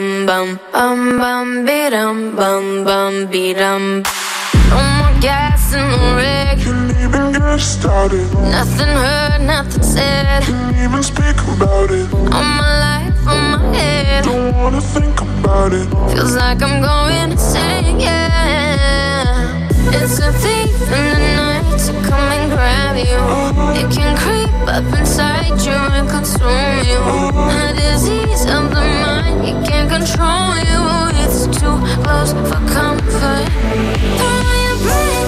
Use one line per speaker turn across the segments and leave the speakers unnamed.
bam
bum, be bam bum bum, be bam No more gas in the rig.
Can't even get started.
Nothing heard, nothing said.
Can't even speak about it.
All my life on my head.
Don't wanna think about it.
Feels like I'm going insane, yeah. It's a thief in the night come and grab you. It can creep up inside you and consume you. A disease of the mind, it can't control you. It's too close for comfort. Throw your
break,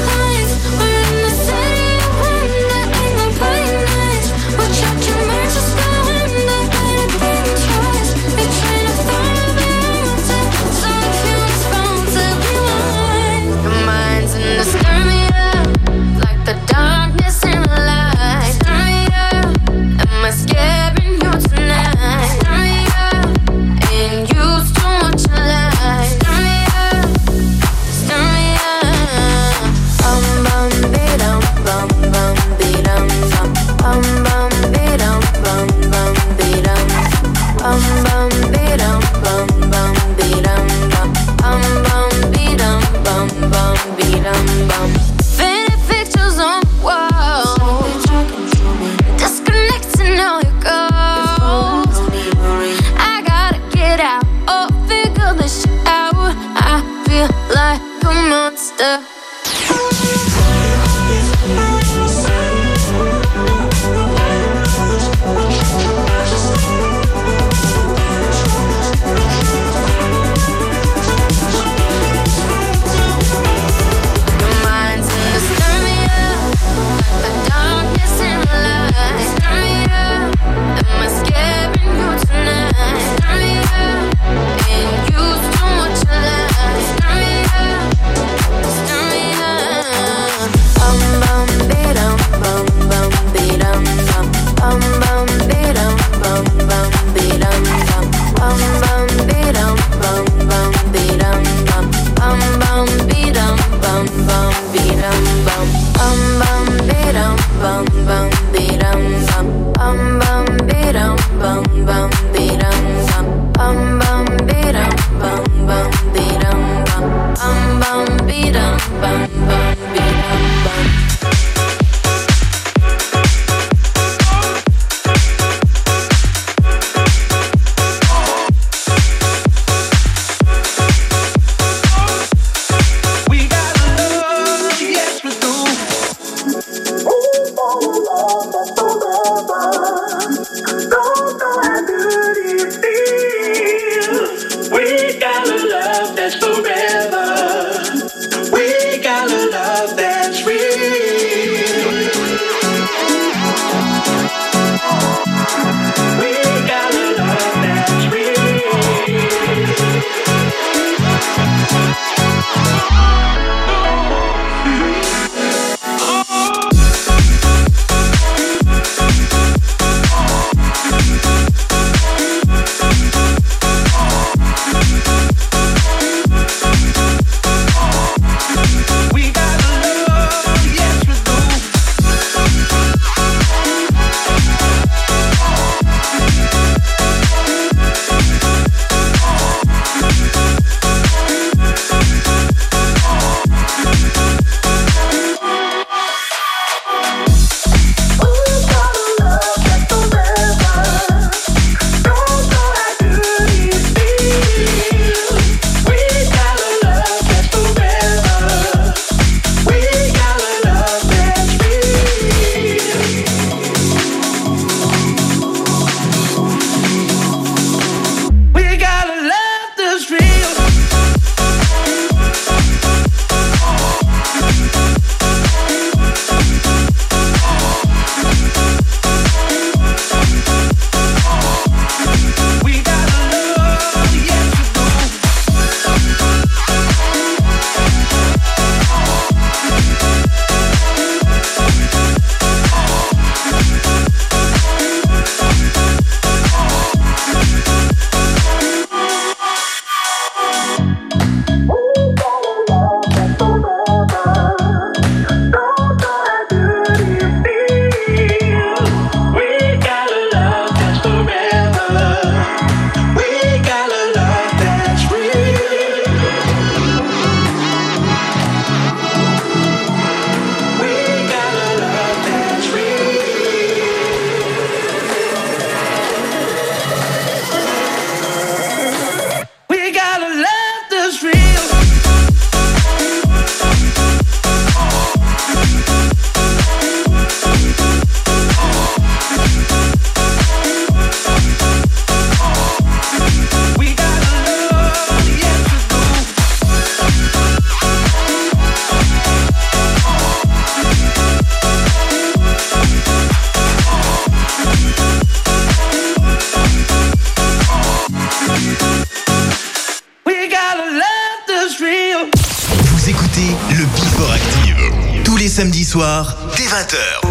soir, dès 20h.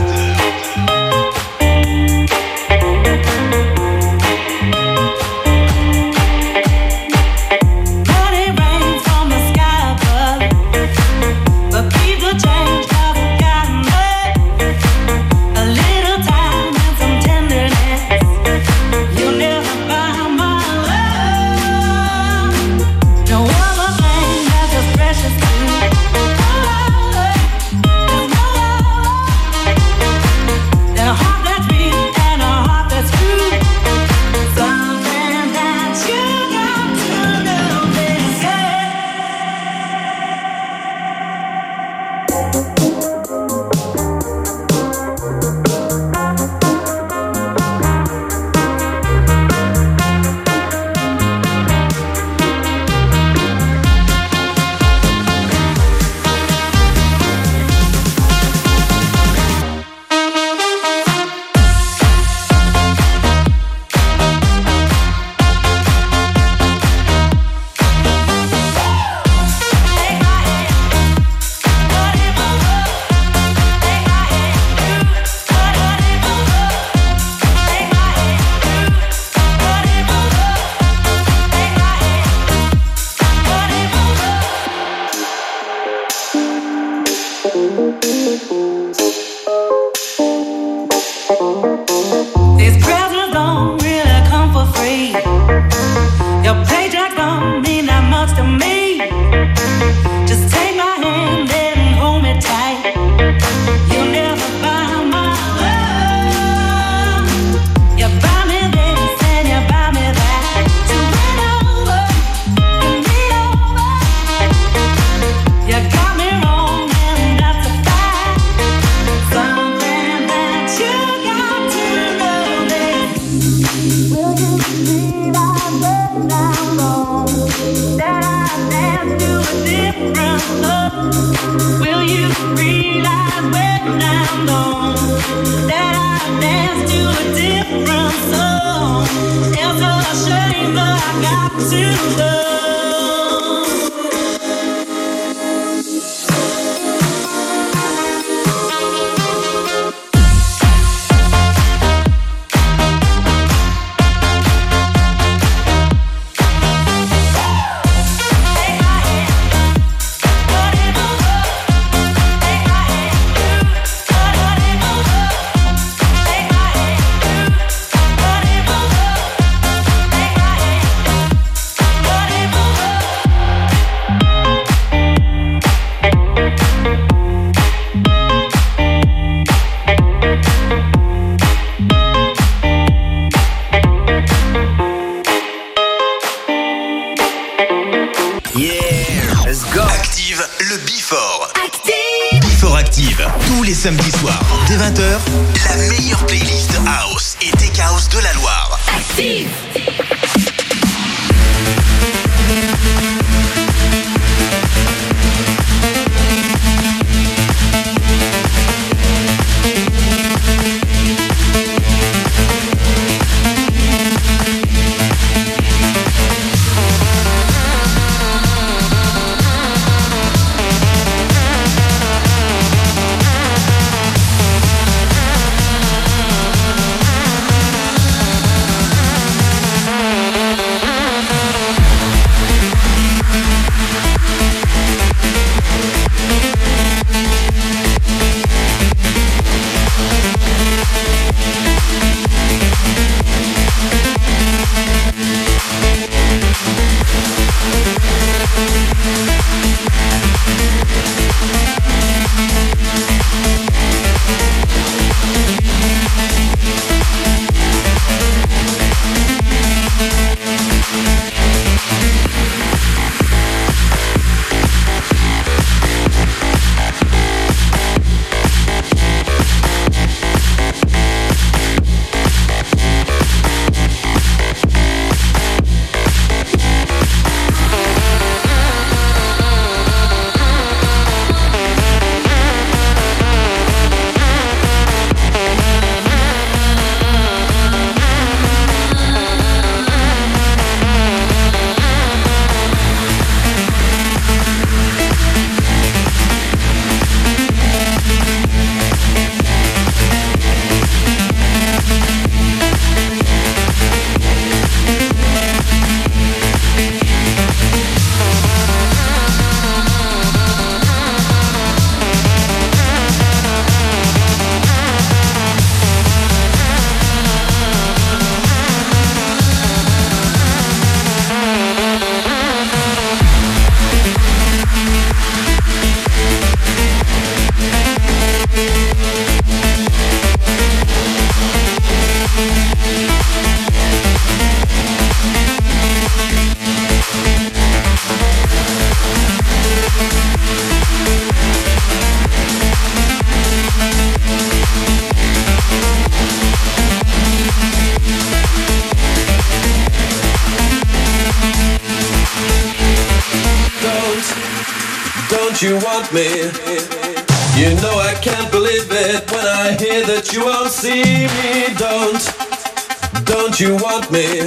You
want me?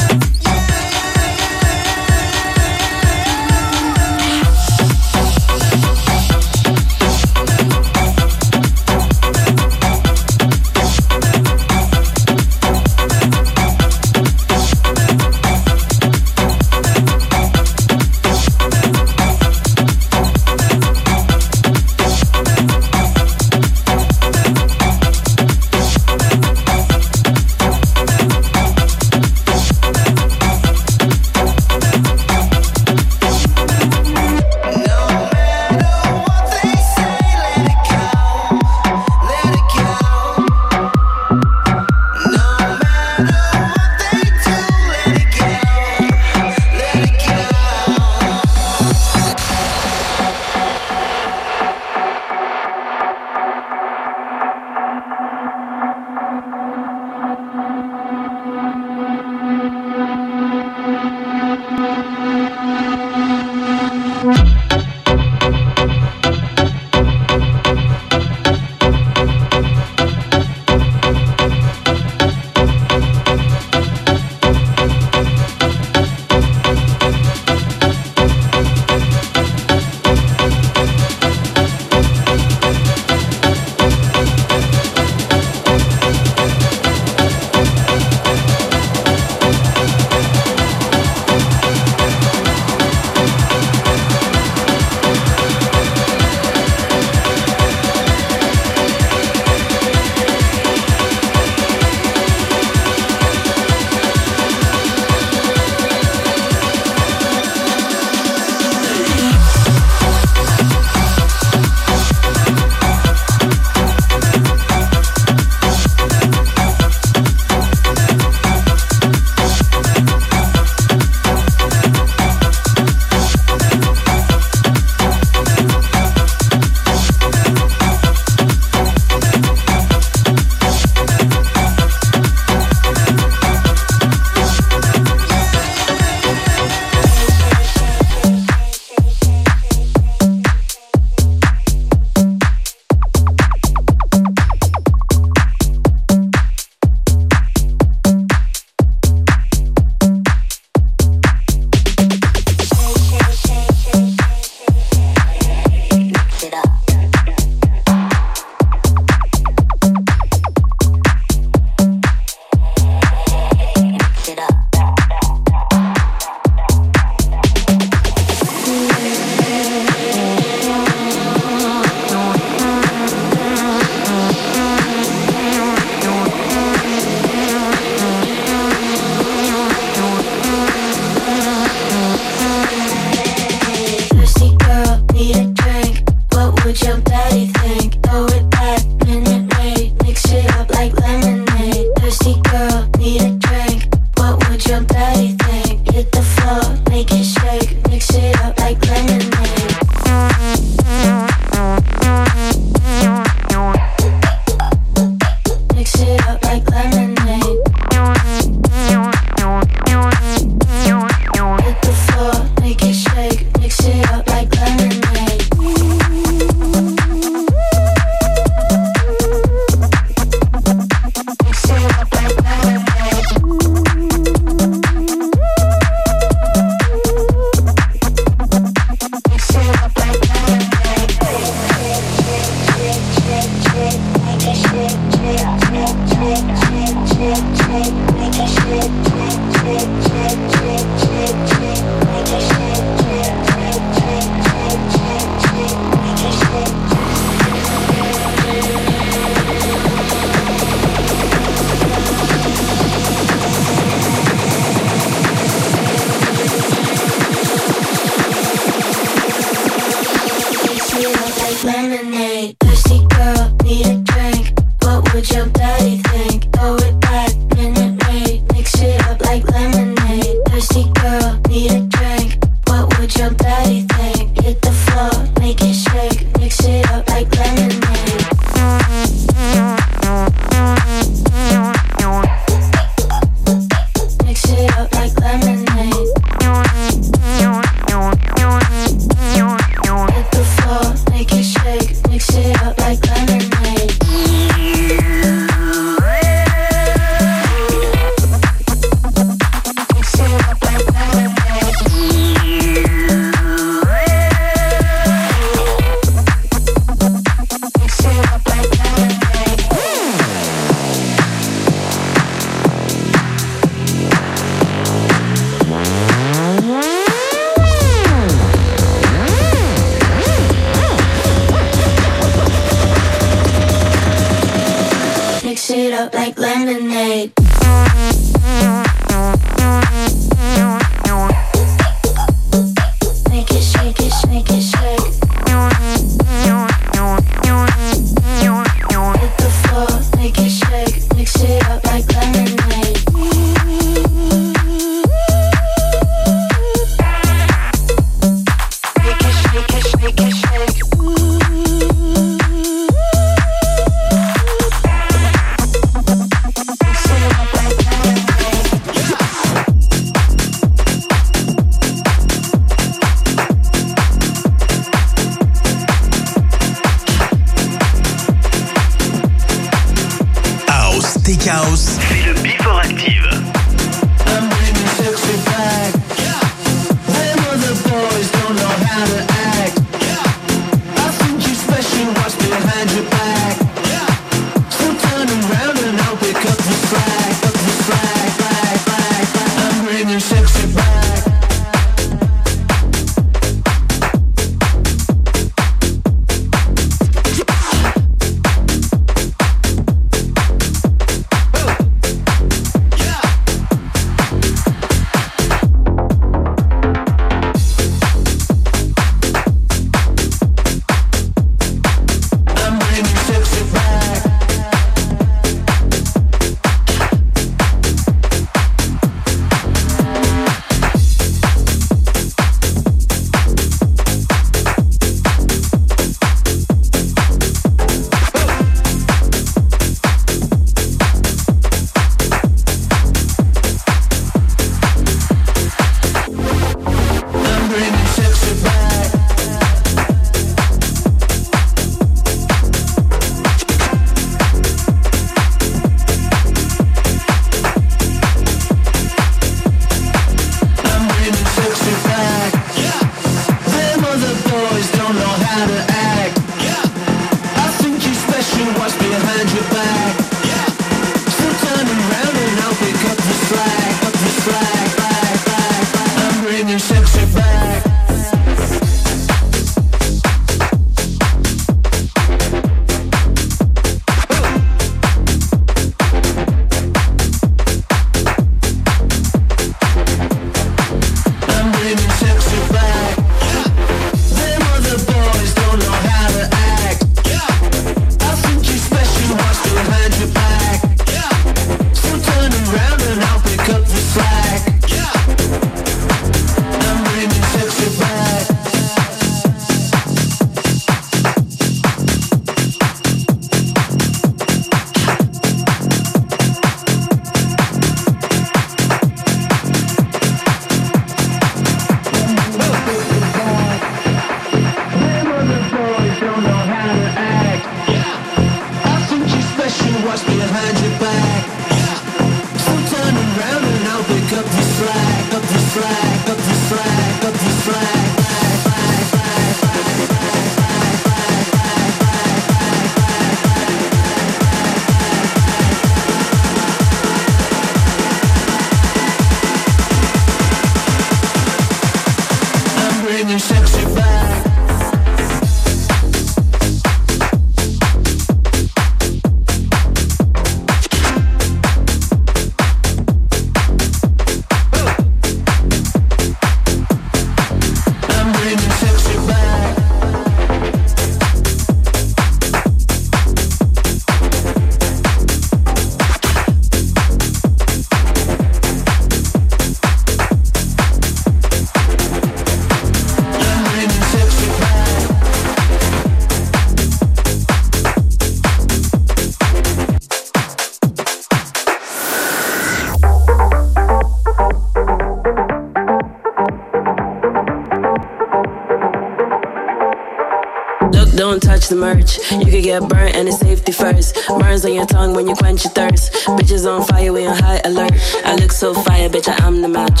Get
burnt and it's safety first. Burns on your tongue when you quench your thirst. Bitches on fire, we on high alert. I look so fire, bitch, I am the match.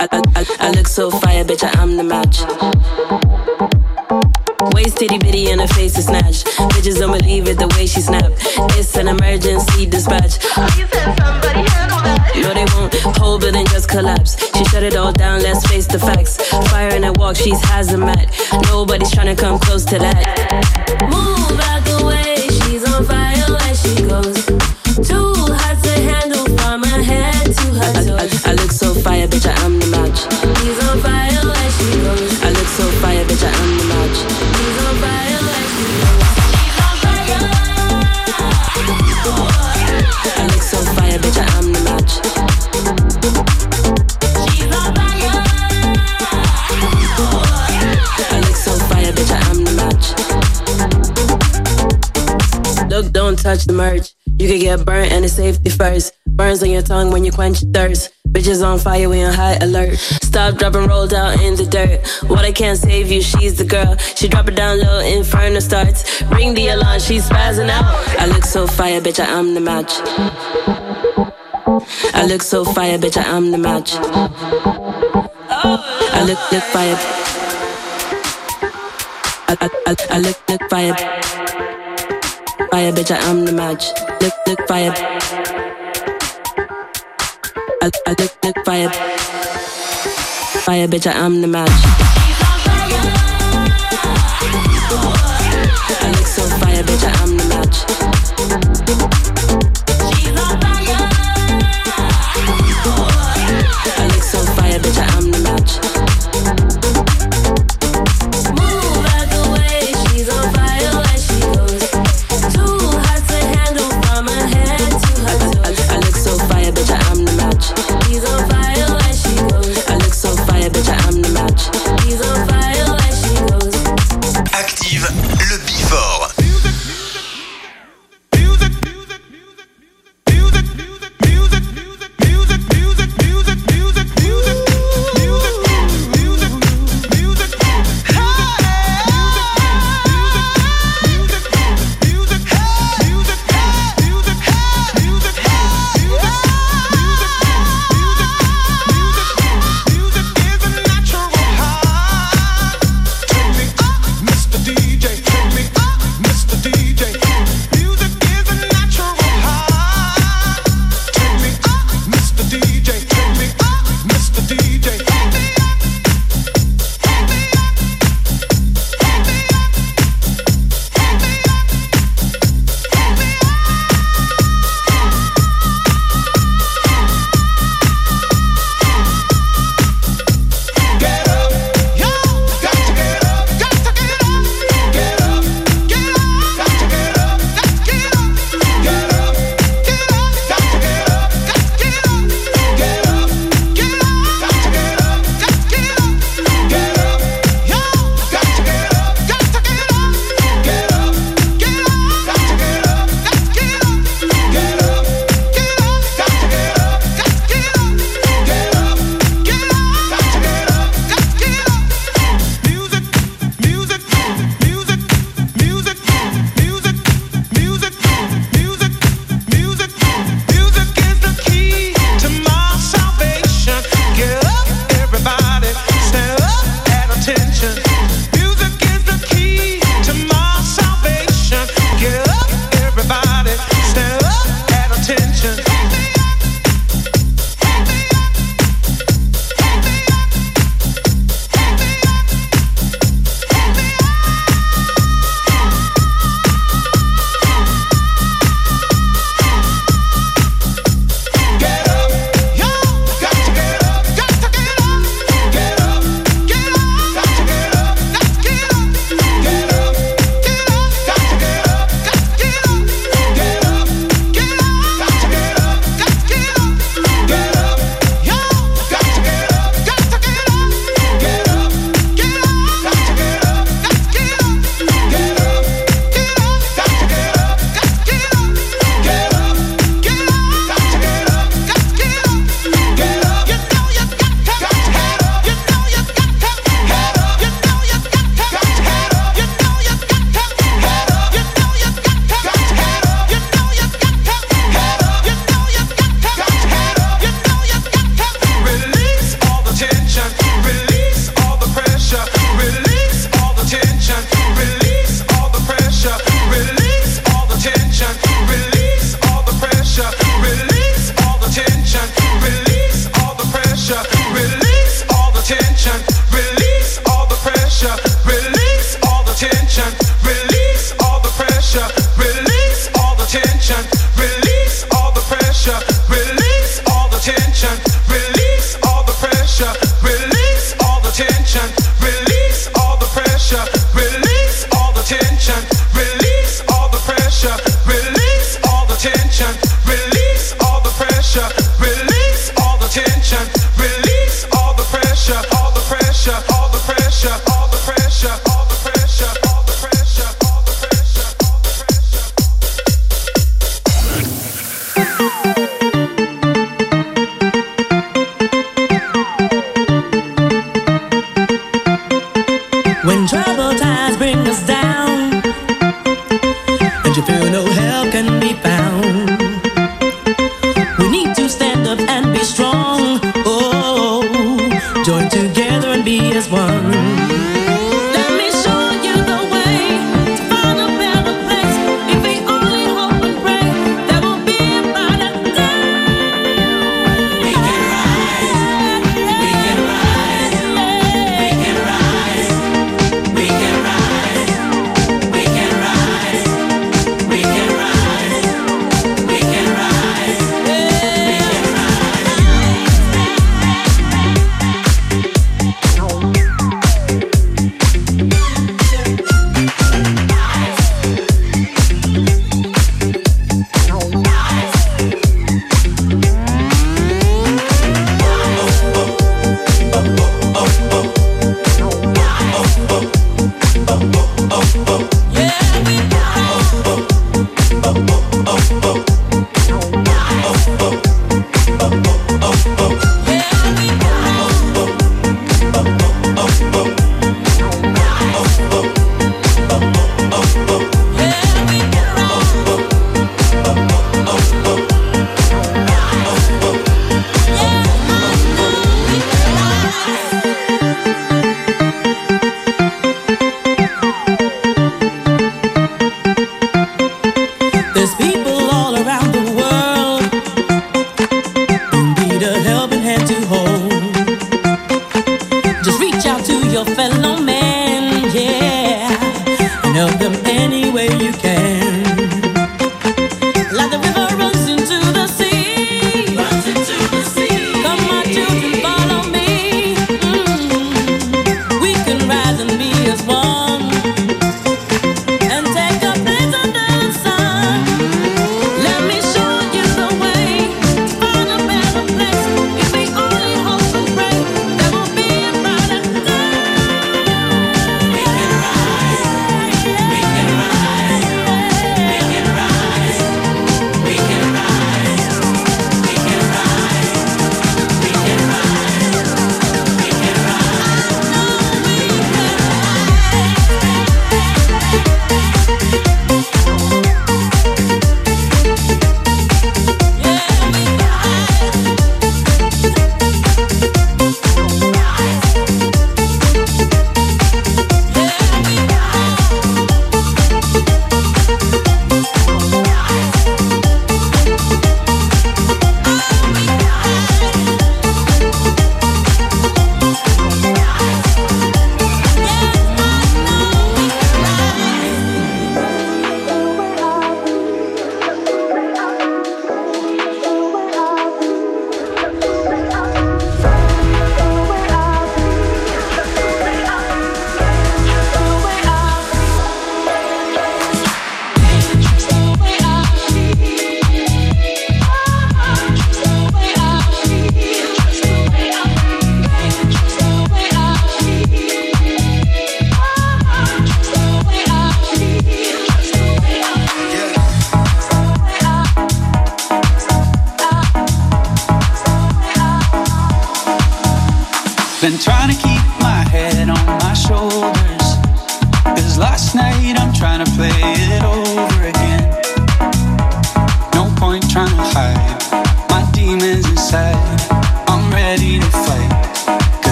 I, I, I, look so fire, bitch, I am the match. Waist titty bitty and her face is snatched. Bitches don't believe it the way she snapped. It's an emergency dispatch. You said somebody. No, they won't. Whole building just collapse. She shut it all down. Let's face the facts. Fire in her walk, she's hazmat. Nobody's trying to come close to that. Move out the way. She's on fire where she goes. Touch the merch. You could get burnt and it's safety first. Burns on your tongue when you quench thirst. Bitches on fire, we on high alert. Stop, drop, and roll down in the dirt. What I can't save you, she's the girl. She drop it down low, inferno starts. Ring the alarm, she's spazzing out. I look so fire, bitch, I am the match. I look so fire, bitch, I am the match. I look, look fire. I, I, I, I look, look fire fire, bitch, I am the match. Look, look, fire. I, I look, look, fire. Fire, bitch, I am the match. I look so fire, bitch, I am the match.
I
look so fire,
bitch, I am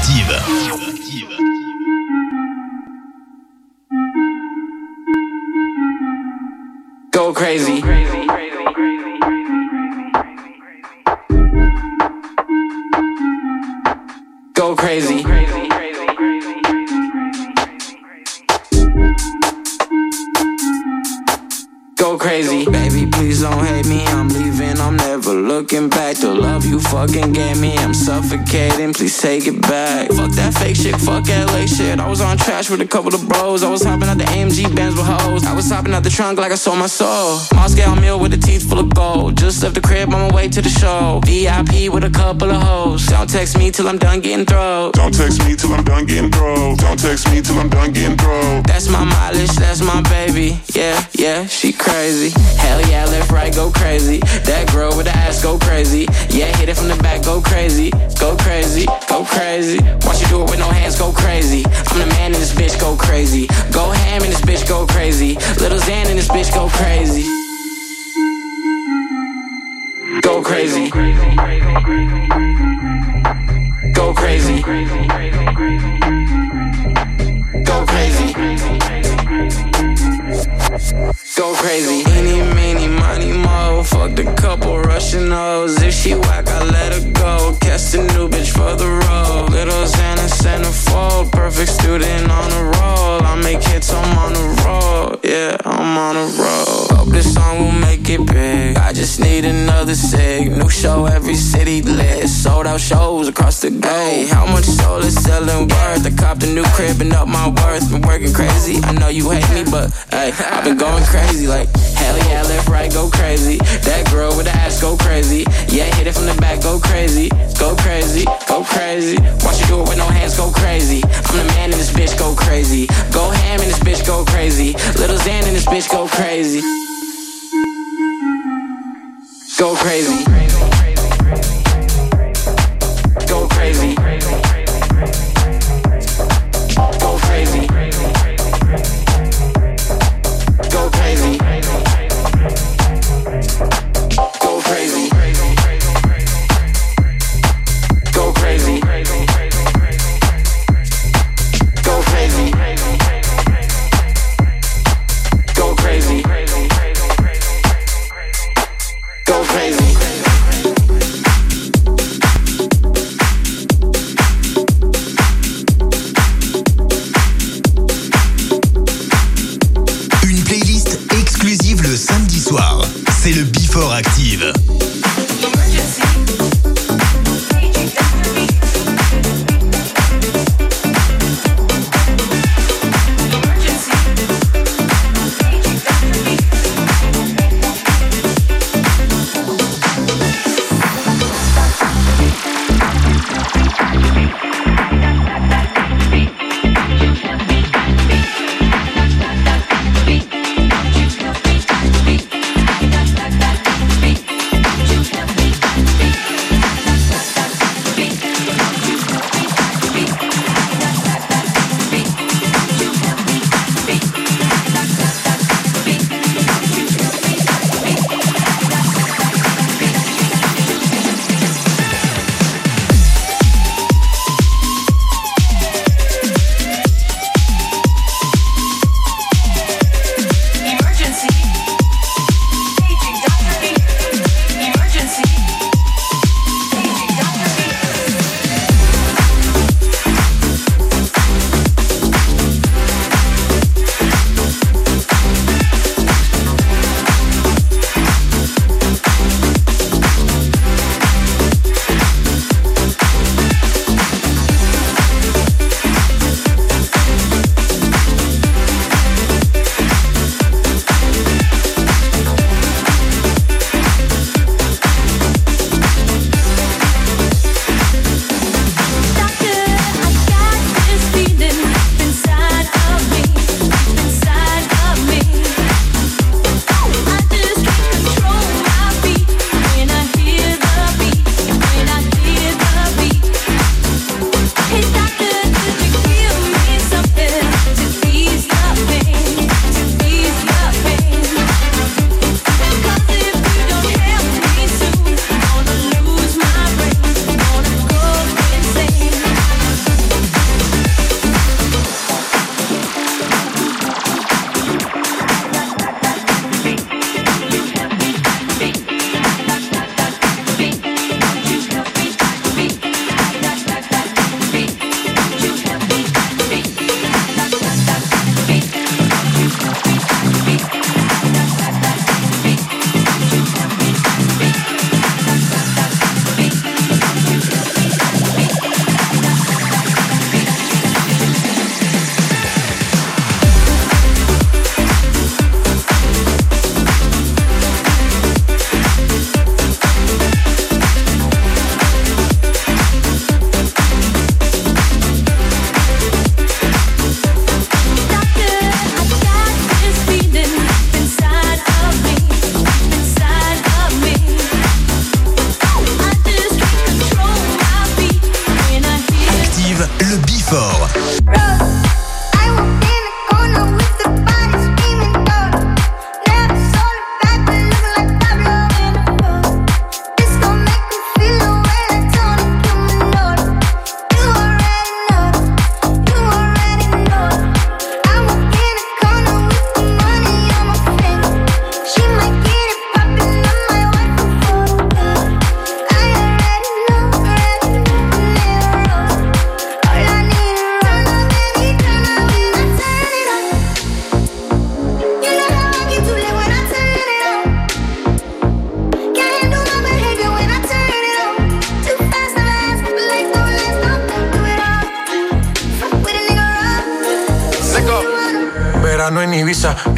Active. Go crazy. Go take it back. I was on trash with a couple of bros. I was hopping out the AMG Benz with hoes. I was hopping out the trunk like I sold my soul. Moscow Mule with a teeth full of gold. Just left the crib on my way to the show. VIP with a couple of hoes. Don't text me till I'm done getting throw.
Don't text me till I'm done getting throw. Don't text me till I'm done getting throw.
That's my mileage. That's my baby. Yeah, yeah, she crazy. Hell yeah, left, right, go crazy. That girl with the ass go crazy. Yeah, hit it from the back, go crazy. Go crazy, go crazy. Watch you do it with no hands, go crazy. I'm the man in this bitch, go crazy. Go ham in this bitch, go crazy. Little Xan in this bitch, go crazy. Go crazy. Go crazy. Go crazy. Go crazy. Go crazy, any, meeny, money, mo. Fuck the couple Russian hoes. If she whack, I let her go. Cast a new bitch for the road. Little Xana centerfold. Perfect student on a roll. I make hits, I'm on a roll. Yeah, I'm on a roll. Hope this song will make it big. I just need another sig. New show, every city lit. Sold out shows across the globe. How much soul is selling worth? I copped a new crib and up my worth. Been working crazy. I know you hate me, but hey, I've been going crazy. Like, hell yeah, left, right, go crazy. That girl with the ass go crazy. Yeah, hit it from the back, go crazy. Go crazy, go crazy. Watch you do it with no hands, go crazy. I'm the man in this bitch, go crazy. Go ham in this bitch, go crazy. Little Xan in this bitch, go crazy. Go crazy. Go crazy.
Go crazy. Go crazy.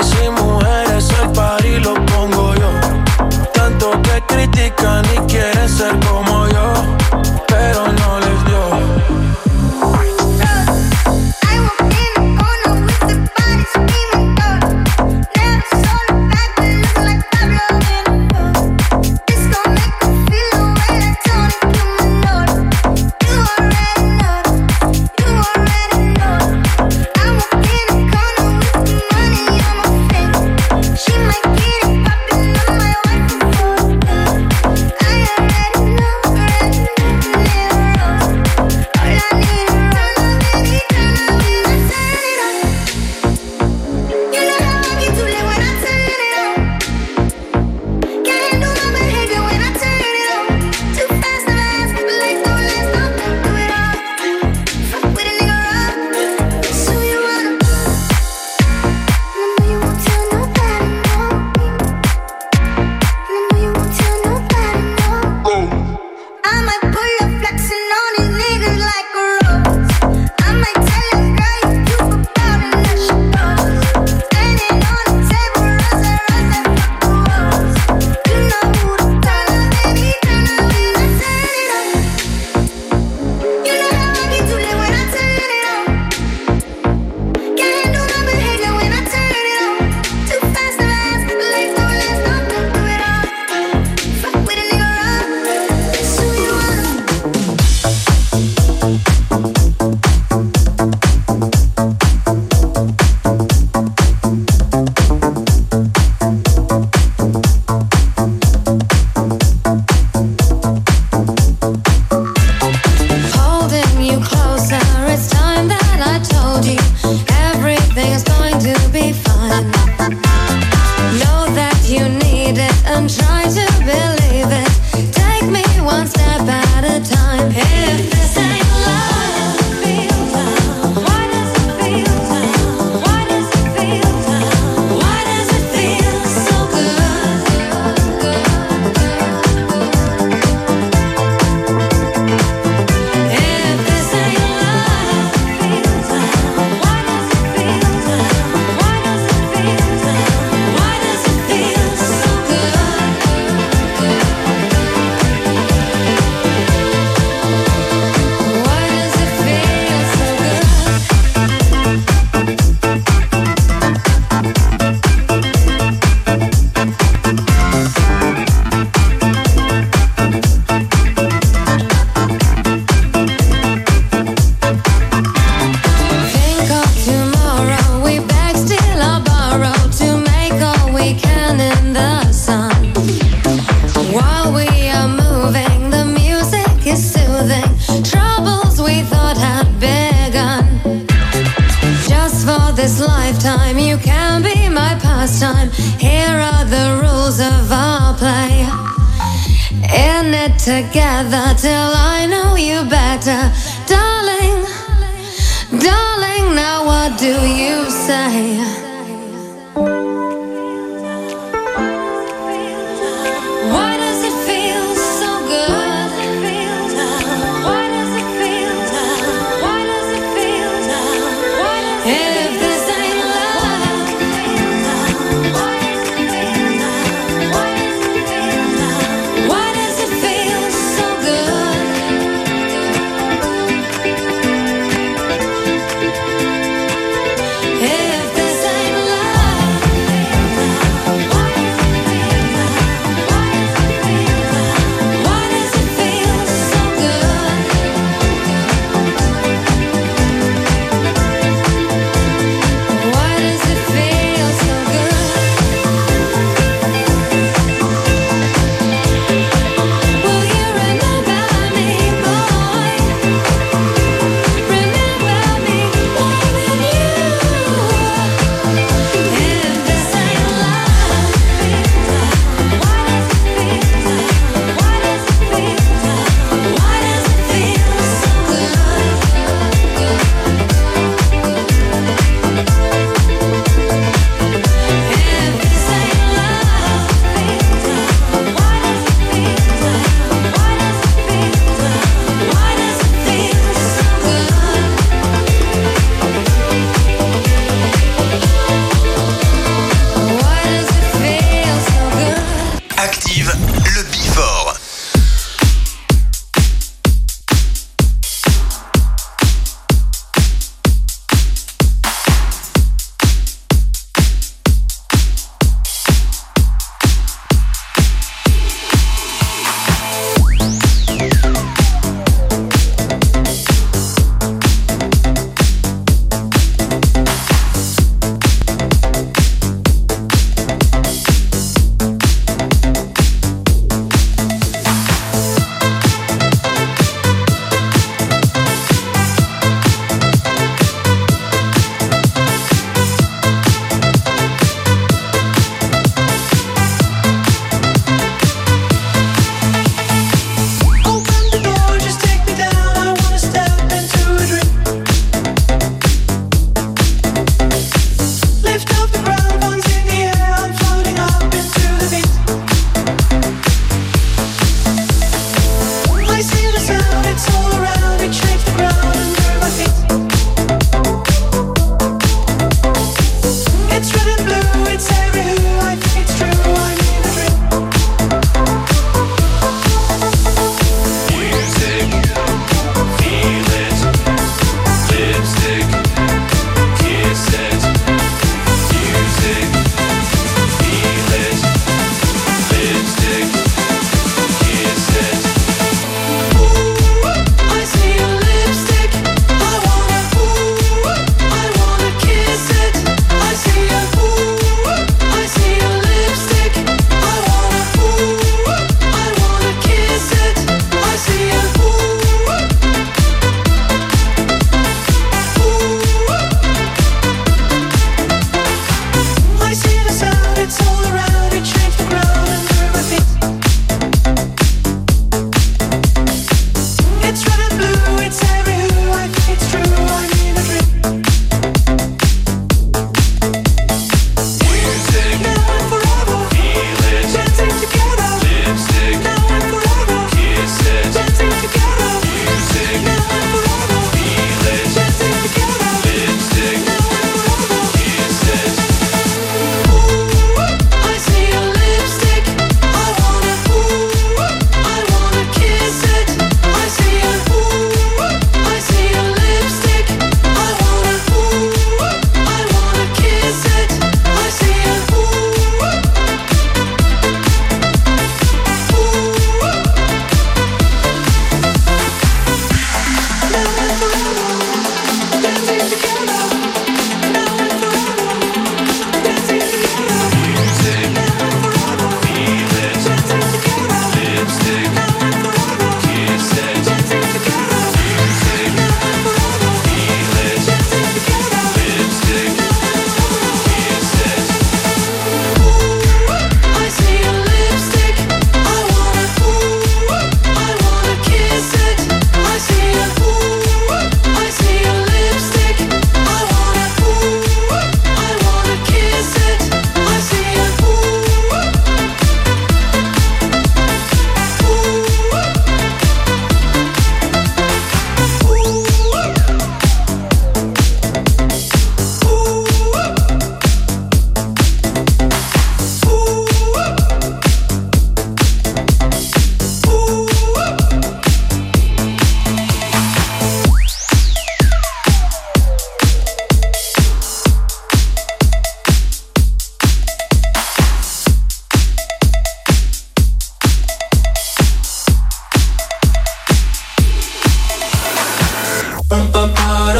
hombres mujeres, el party lo pongo yo. Tanto que critican y quieren ser como yo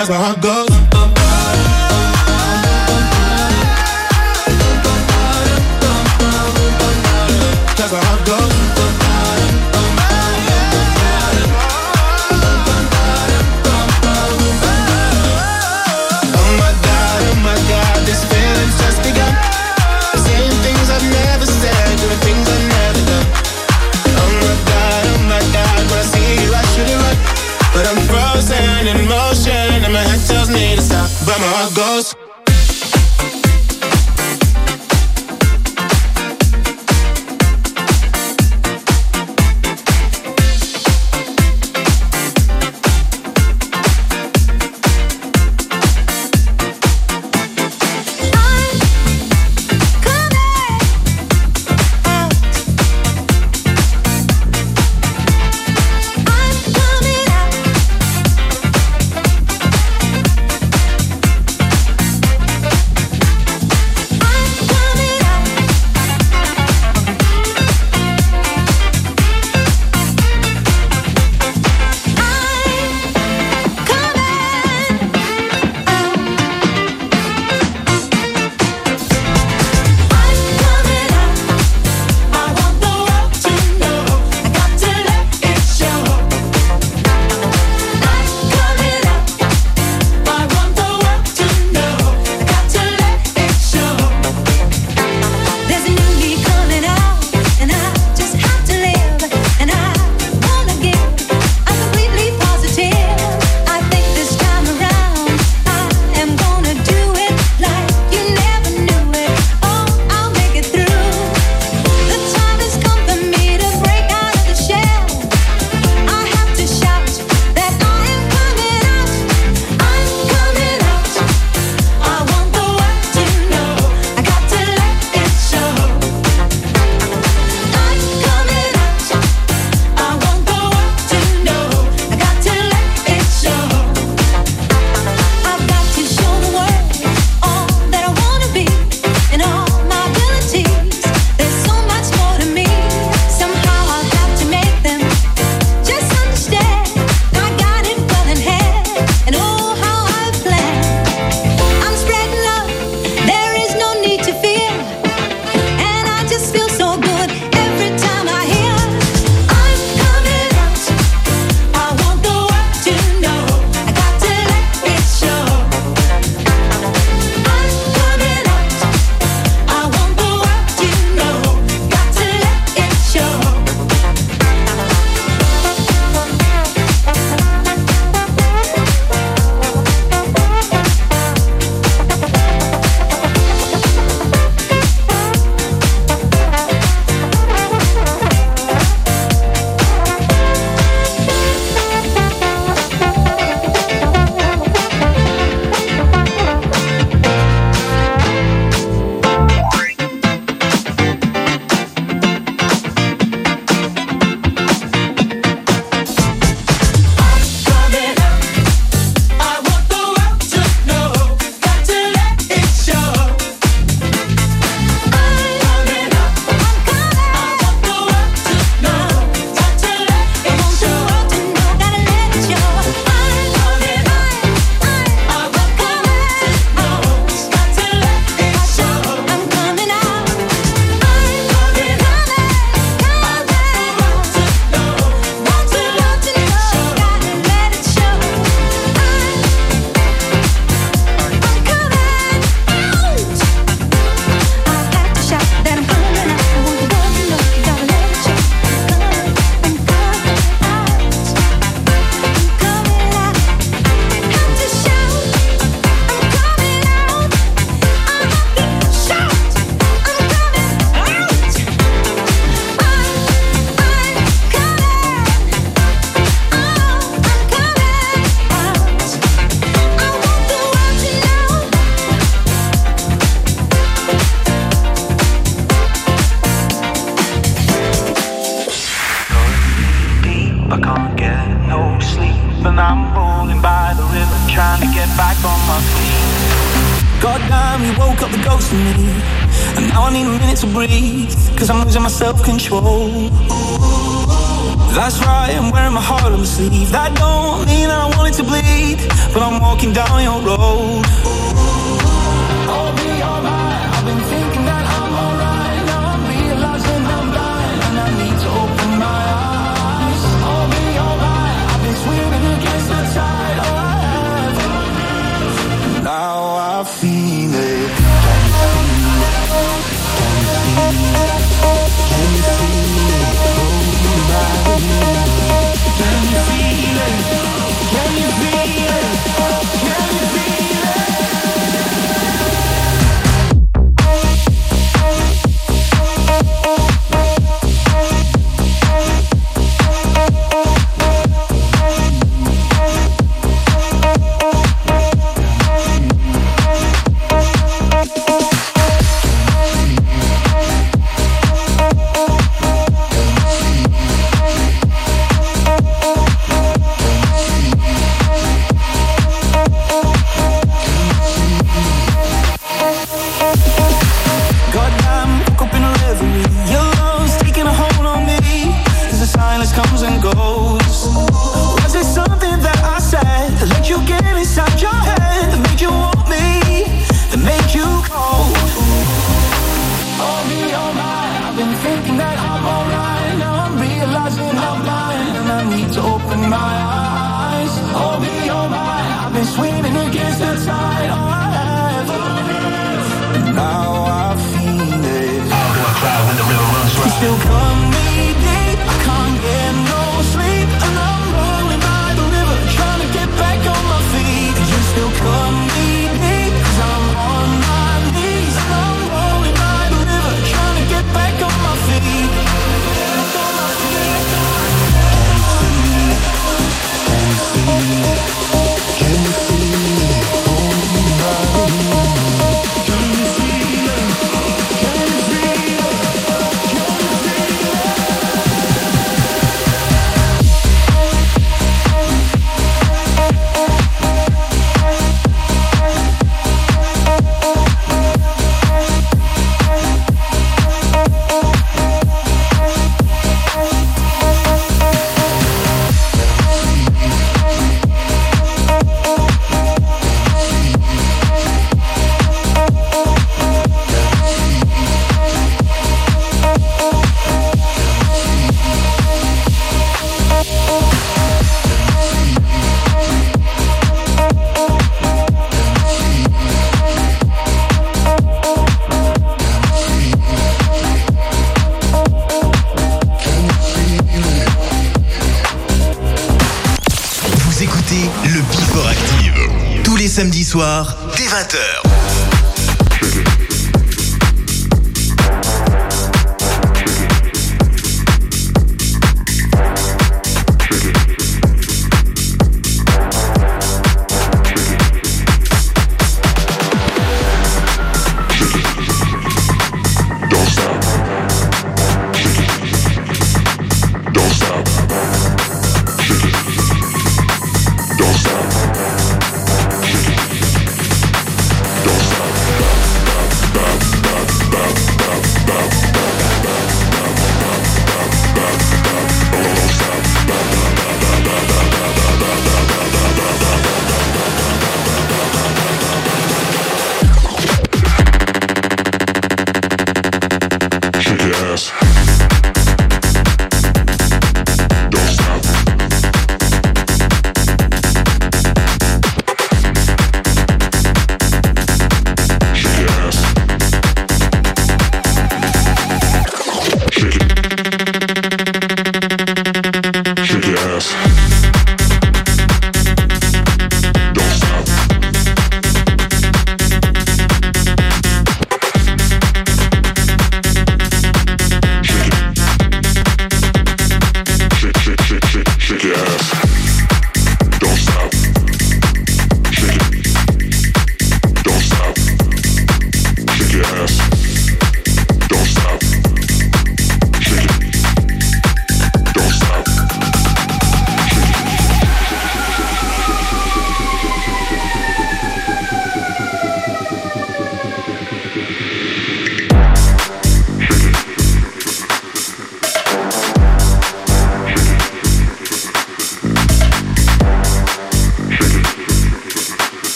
Cause my heart goes. Goes.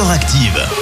Active.